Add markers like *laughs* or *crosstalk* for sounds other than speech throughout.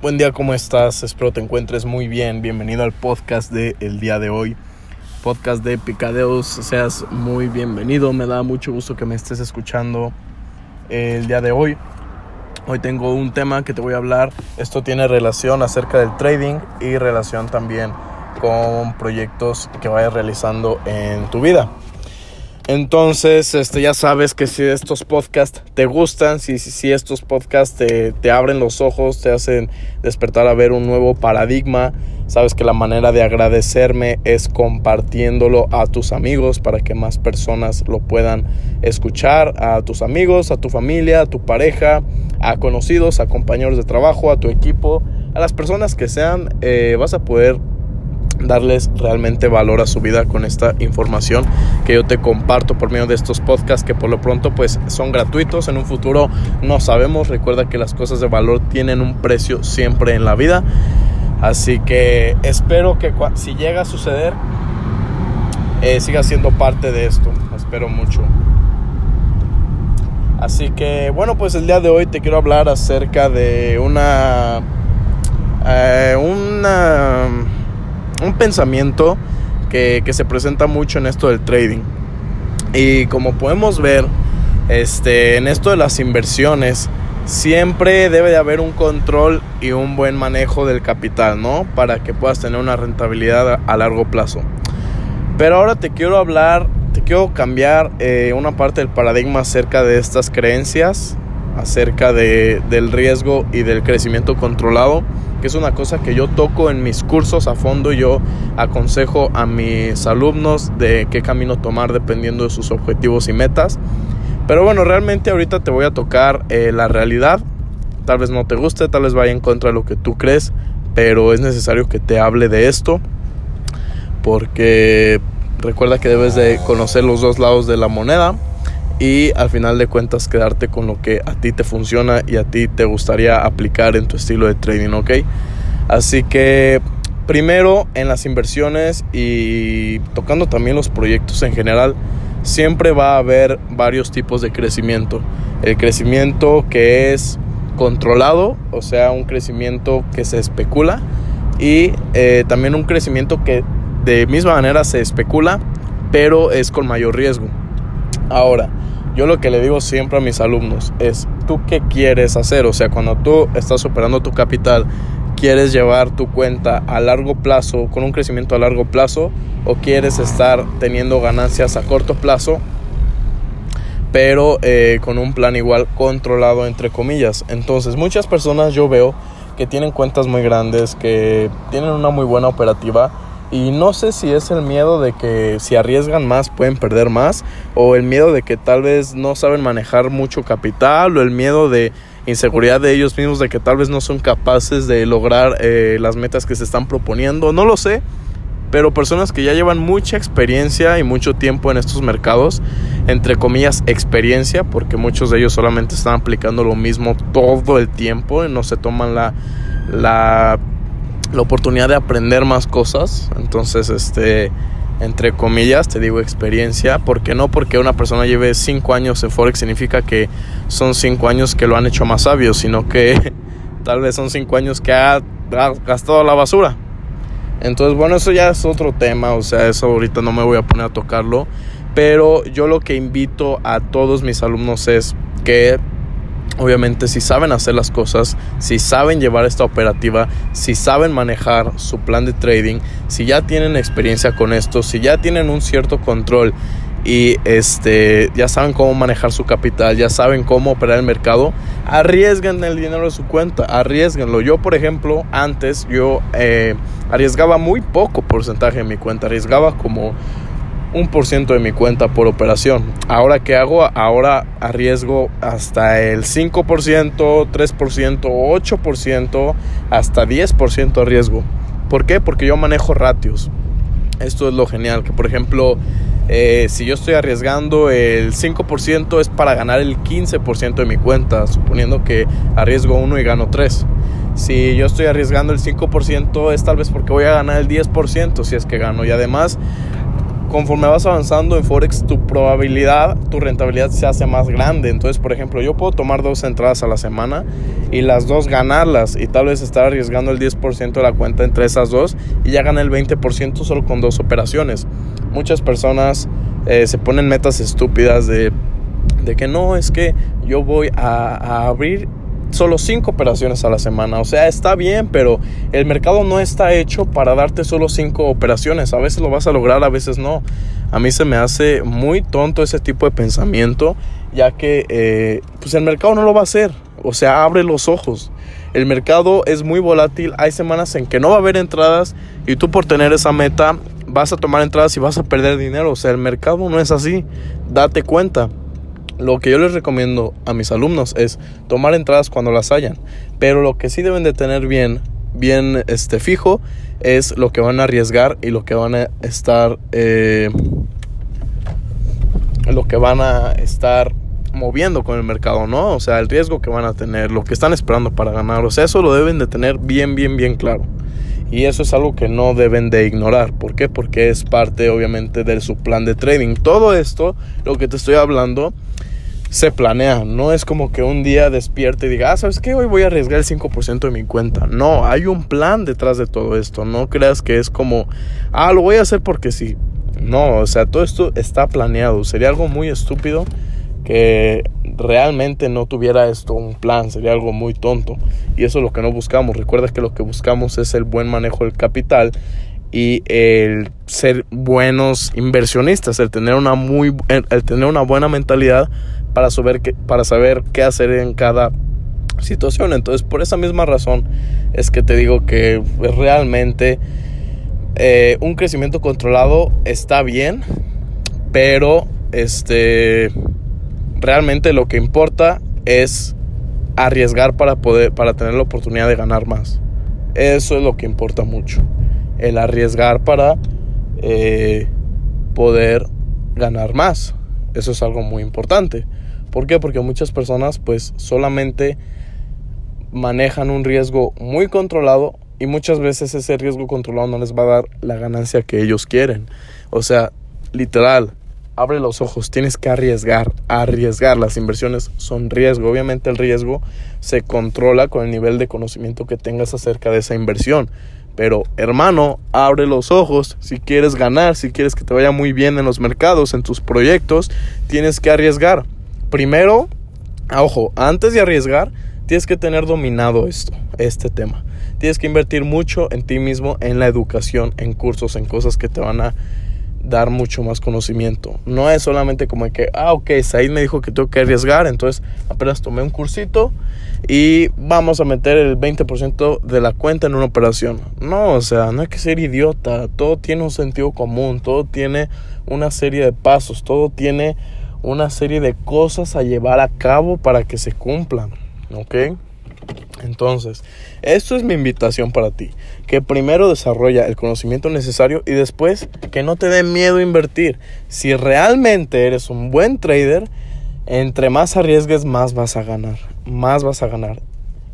Buen día, ¿cómo estás? Espero te encuentres muy bien. Bienvenido al podcast de el día de hoy. Podcast de Picadeos. Seas muy bienvenido. Me da mucho gusto que me estés escuchando el día de hoy. Hoy tengo un tema que te voy a hablar. Esto tiene relación acerca del trading y relación también con proyectos que vayas realizando en tu vida. Entonces, este, ya sabes que si estos podcasts te gustan, si, si, estos podcasts te, te, abren los ojos, te hacen despertar a ver un nuevo paradigma, sabes que la manera de agradecerme es compartiéndolo a tus amigos para que más personas lo puedan escuchar, a tus amigos, a tu familia, a tu pareja, a conocidos, a compañeros de trabajo, a tu equipo, a las personas que sean, eh, vas a poder darles realmente valor a su vida con esta información que yo te comparto por medio de estos podcasts que por lo pronto pues son gratuitos. En un futuro no sabemos. Recuerda que las cosas de valor tienen un precio siempre en la vida. Así que espero que si llega a suceder eh, siga siendo parte de esto. Espero mucho. Así que bueno pues el día de hoy te quiero hablar acerca de una eh, una un pensamiento que, se presenta mucho en esto del trading. Y como podemos ver, este, en esto de las inversiones, siempre debe de haber un control y un buen manejo del capital, ¿no? Para que puedas tener una rentabilidad a, largo plazo. Pero ahora te quiero hablar, te quiero cambiar eh, una parte del paradigma acerca de estas creencias, acerca de, del riesgo y del crecimiento controlado que es una cosa que yo toco en mis cursos a fondo. Yo aconsejo a mis alumnos de qué camino tomar dependiendo de sus objetivos y metas. Pero bueno, realmente ahorita te voy a tocar eh, la realidad. Tal vez no te guste, tal vez vaya en contra de lo que tú crees, pero es necesario que te hable de esto porque recuerda que debes de conocer los dos lados de la moneda y al final de cuentas quedarte con lo que a ti te funciona y a ti te gustaría aplicar en tu estilo de trading, ¿ok? Así que primero en las inversiones y tocando también los proyectos en general, siempre va a haber varios tipos de crecimiento. El crecimiento que es controlado, o sea, un crecimiento que se especula y eh, también un crecimiento que de misma manera se especula, pero es con mayor riesgo. Ahora, yo lo que le digo siempre a mis alumnos es, ¿tú qué quieres hacer? O sea, cuando tú estás operando tu capital, ¿quieres llevar tu cuenta a largo plazo, con un crecimiento a largo plazo? ¿O quieres estar teniendo ganancias a corto plazo, pero eh, con un plan igual controlado, entre comillas? Entonces, muchas personas yo veo que tienen cuentas muy grandes, que tienen una muy buena operativa, y no sé si es el miedo de que si arriesgan más pueden perder más, o el miedo de que tal vez no saben manejar mucho capital, o el miedo de inseguridad de ellos mismos, de que tal vez no son capaces de lograr eh, las metas que se están proponiendo, no lo sé. Pero personas que ya llevan mucha experiencia y mucho tiempo en estos mercados, entre comillas experiencia, porque muchos de ellos solamente están aplicando lo mismo todo el tiempo y no se toman la, la la oportunidad de aprender más cosas. Entonces, este, entre comillas, te digo experiencia. porque no? Porque una persona lleve 5 años en Forex significa que son 5 años que lo han hecho más sabio, sino que *laughs* tal vez son 5 años que ha, ha gastado la basura. Entonces, bueno, eso ya es otro tema, o sea, eso ahorita no me voy a poner a tocarlo. Pero yo lo que invito a todos mis alumnos es que Obviamente si saben hacer las cosas, si saben llevar esta operativa, si saben manejar su plan de trading, si ya tienen experiencia con esto, si ya tienen un cierto control y este ya saben cómo manejar su capital, ya saben cómo operar el mercado, arriesguen el dinero de su cuenta, arriesguenlo. Yo, por ejemplo, antes yo eh, arriesgaba muy poco porcentaje en mi cuenta, arriesgaba como un por ciento de mi cuenta por operación. Ahora qué hago? Ahora arriesgo hasta el 5%, 3%, 8%, hasta 10% riesgo. ¿Por qué? Porque yo manejo ratios. Esto es lo genial, que por ejemplo, eh, si yo estoy arriesgando el 5% es para ganar el 15% de mi cuenta, suponiendo que arriesgo 1 y gano 3. Si yo estoy arriesgando el 5% es tal vez porque voy a ganar el 10% si es que gano. Y además conforme vas avanzando en Forex, tu probabilidad, tu rentabilidad se hace más grande. Entonces, por ejemplo, yo puedo tomar dos entradas a la semana y las dos ganarlas y tal vez estar arriesgando el 10% de la cuenta entre esas dos y ya gané el 20% solo con dos operaciones. Muchas personas eh, se ponen metas estúpidas de, de, que no, es que yo voy a, a abrir solo cinco operaciones a la semana. O sea, está bien, pero el mercado no está hecho para darte solo cinco operaciones. A veces lo vas a lograr, a veces no. A mí se me hace muy tonto ese tipo de pensamiento, ya que eh, pues el mercado no lo va a hacer. O sea, abre los ojos. El mercado es muy volátil. Hay semanas en que no va a haber entradas y tú por tener esa meta vas a tomar entradas y vas a perder dinero. O sea, el mercado no es así. Date cuenta. Lo que yo les recomiendo a mis alumnos es tomar entradas cuando las hayan, pero lo que sí deben de tener bien, bien este, fijo es lo que van a arriesgar y lo que van a estar, eh, lo que van a estar moviendo con el mercado, ¿no? O sea, el riesgo que van a tener, lo que están esperando para ganar, o sea, eso lo deben de tener bien, bien, bien claro. Y eso es algo que no deben de ignorar. ¿Por qué? Porque es parte obviamente de su plan de trading. Todo esto, lo que te estoy hablando, se planea. No es como que un día despierte y diga, ah, ¿sabes qué? Hoy voy a arriesgar el 5% de mi cuenta. No, hay un plan detrás de todo esto. No creas que es como, ah, lo voy a hacer porque sí. No, o sea, todo esto está planeado. Sería algo muy estúpido que realmente no tuviera esto un plan. Sería algo muy tonto. Y eso es lo que no buscamos. Recuerda que lo que buscamos es el buen manejo del capital y el ser buenos inversionistas, el tener una muy el tener una buena mentalidad para saber qué, para saber qué hacer en cada situación. Entonces, por esa misma razón es que te digo que realmente eh, un crecimiento controlado está bien, pero este realmente lo que importa es arriesgar para poder para tener la oportunidad de ganar más. Eso es lo que importa mucho. El arriesgar para eh, poder ganar más. Eso es algo muy importante. ¿Por qué? Porque muchas personas pues solamente manejan un riesgo muy controlado y muchas veces ese riesgo controlado no les va a dar la ganancia que ellos quieren. O sea, literal, abre los ojos, tienes que arriesgar, arriesgar. Las inversiones son riesgo. Obviamente el riesgo se controla con el nivel de conocimiento que tengas acerca de esa inversión. Pero hermano, abre los ojos. Si quieres ganar, si quieres que te vaya muy bien en los mercados, en tus proyectos, tienes que arriesgar primero, ojo, antes de arriesgar, tienes que tener dominado esto, este tema. Tienes que invertir mucho en ti mismo, en la educación, en cursos, en cosas que te van a dar mucho más conocimiento. No es solamente como que, ah, ok, Said me dijo que tengo que arriesgar, entonces apenas tomé un cursito y vamos a meter el 20% de la cuenta en una operación. No, o sea, no hay que ser idiota, todo tiene un sentido común, todo tiene una serie de pasos, todo tiene una serie de cosas a llevar a cabo para que se cumplan. ¿Ok? Entonces, esto es mi invitación para ti. Que primero desarrolla el conocimiento necesario y después que no te dé miedo invertir. Si realmente eres un buen trader, entre más arriesgues, más vas a ganar. Más vas a ganar.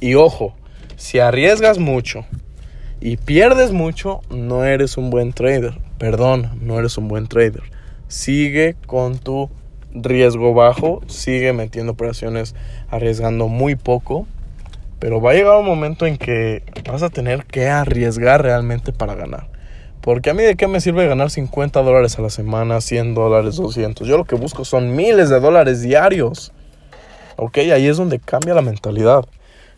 Y ojo, si arriesgas mucho y pierdes mucho, no eres un buen trader. Perdón, no eres un buen trader. Sigue con tu riesgo bajo, sigue metiendo operaciones arriesgando muy poco, pero va a llegar un momento en que vas a tener que arriesgar realmente para ganar. Porque a mí de qué me sirve ganar 50 dólares a la semana, 100 dólares, 200. Yo lo que busco son miles de dólares diarios. Ok, ahí es donde cambia la mentalidad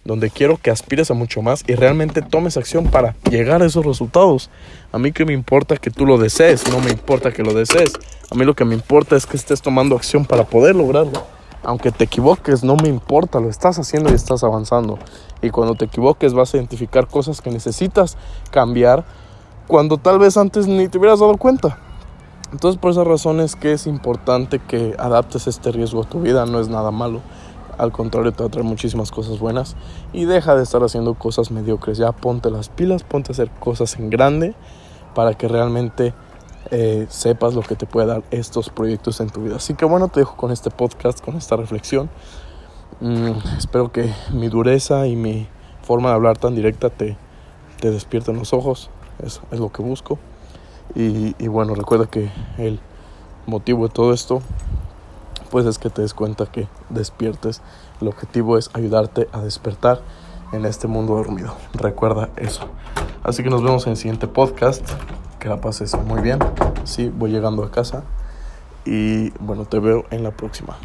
donde quiero que aspires a mucho más y realmente tomes acción para llegar a esos resultados. A mí que me importa que tú lo desees, no me importa que lo desees. A mí lo que me importa es que estés tomando acción para poder lograrlo. Aunque te equivoques, no me importa, lo estás haciendo y estás avanzando. Y cuando te equivoques vas a identificar cosas que necesitas cambiar cuando tal vez antes ni te hubieras dado cuenta. Entonces por esas razones que es importante que adaptes este riesgo a tu vida, no es nada malo. Al contrario, te va a traer muchísimas cosas buenas. Y deja de estar haciendo cosas mediocres. Ya ponte las pilas, ponte a hacer cosas en grande para que realmente eh, sepas lo que te puede dar estos proyectos en tu vida. Así que bueno, te dejo con este podcast, con esta reflexión. Mm, espero que mi dureza y mi forma de hablar tan directa te, te despierten los ojos. Es, es lo que busco. Y, y bueno, recuerda que el motivo de todo esto pues es que te des cuenta que despiertes. El objetivo es ayudarte a despertar en este mundo dormido. Recuerda eso. Así que nos vemos en el siguiente podcast. Que la pases muy bien. Sí, voy llegando a casa. Y bueno, te veo en la próxima.